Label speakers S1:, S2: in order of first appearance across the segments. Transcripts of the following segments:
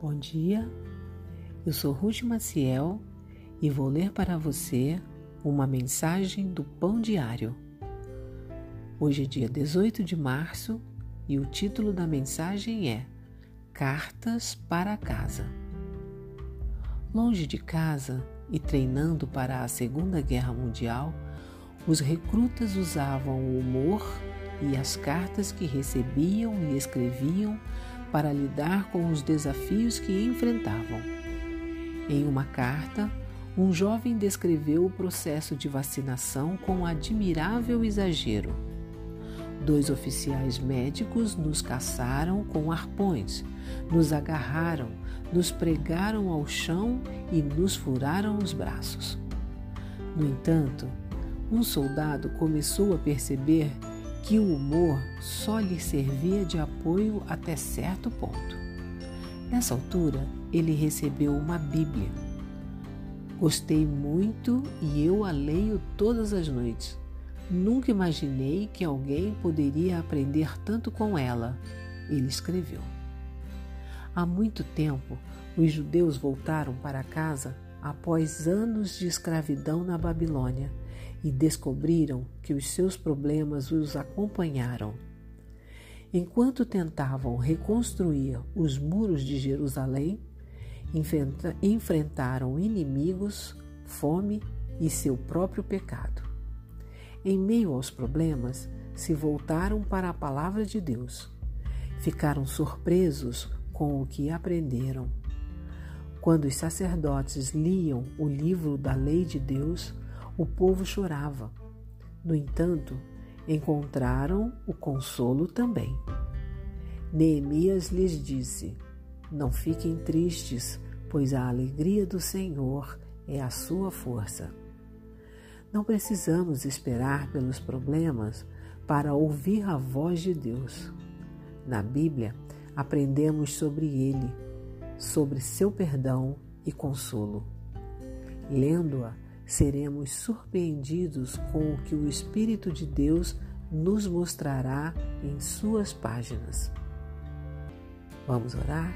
S1: Bom dia, eu sou Ruth Maciel e vou ler para você uma mensagem do Pão Diário. Hoje é dia 18 de março e o título da mensagem é Cartas para casa. Longe de casa e treinando para a Segunda Guerra Mundial, os recrutas usavam o humor e as cartas que recebiam e escreviam para lidar com os desafios que enfrentavam. Em uma carta, um jovem descreveu o processo de vacinação com admirável exagero. Dois oficiais médicos nos caçaram com arpões, nos agarraram, nos pregaram ao chão e nos furaram os braços. No entanto, um soldado começou a perceber que o humor só lhe servia de apoio até certo ponto. Nessa altura, ele recebeu uma Bíblia. Gostei muito e eu a leio todas as noites. Nunca imaginei que alguém poderia aprender tanto com ela, ele escreveu. Há muito tempo, os judeus voltaram para casa após anos de escravidão na Babilônia e descobriram que os seus problemas os acompanharam. Enquanto tentavam reconstruir os muros de Jerusalém, enfrentaram inimigos, fome e seu próprio pecado. Em meio aos problemas, se voltaram para a palavra de Deus. Ficaram surpresos com o que aprenderam. Quando os sacerdotes liam o livro da lei de Deus, o povo chorava. No entanto, encontraram o consolo também. Neemias lhes disse: Não fiquem tristes, pois a alegria do Senhor é a sua força. Não precisamos esperar pelos problemas para ouvir a voz de Deus. Na Bíblia, aprendemos sobre ele, sobre seu perdão e consolo. Lendo-a, seremos surpreendidos com o que o Espírito de Deus nos mostrará em suas páginas. Vamos orar?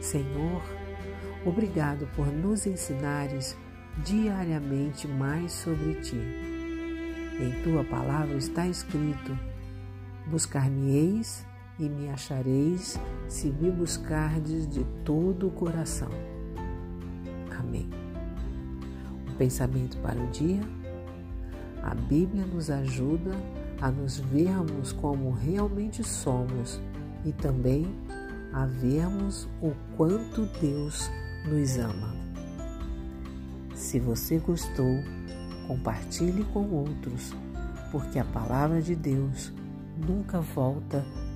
S1: Senhor, obrigado por nos ensinares diariamente mais sobre ti. Em tua palavra está escrito: Buscar-me-eis e me achareis se me buscardes de todo o coração. Amém pensamento para o dia? A Bíblia nos ajuda a nos vermos como realmente somos e também a vermos o quanto Deus nos ama. Se você gostou, compartilhe com outros, porque a palavra de Deus nunca volta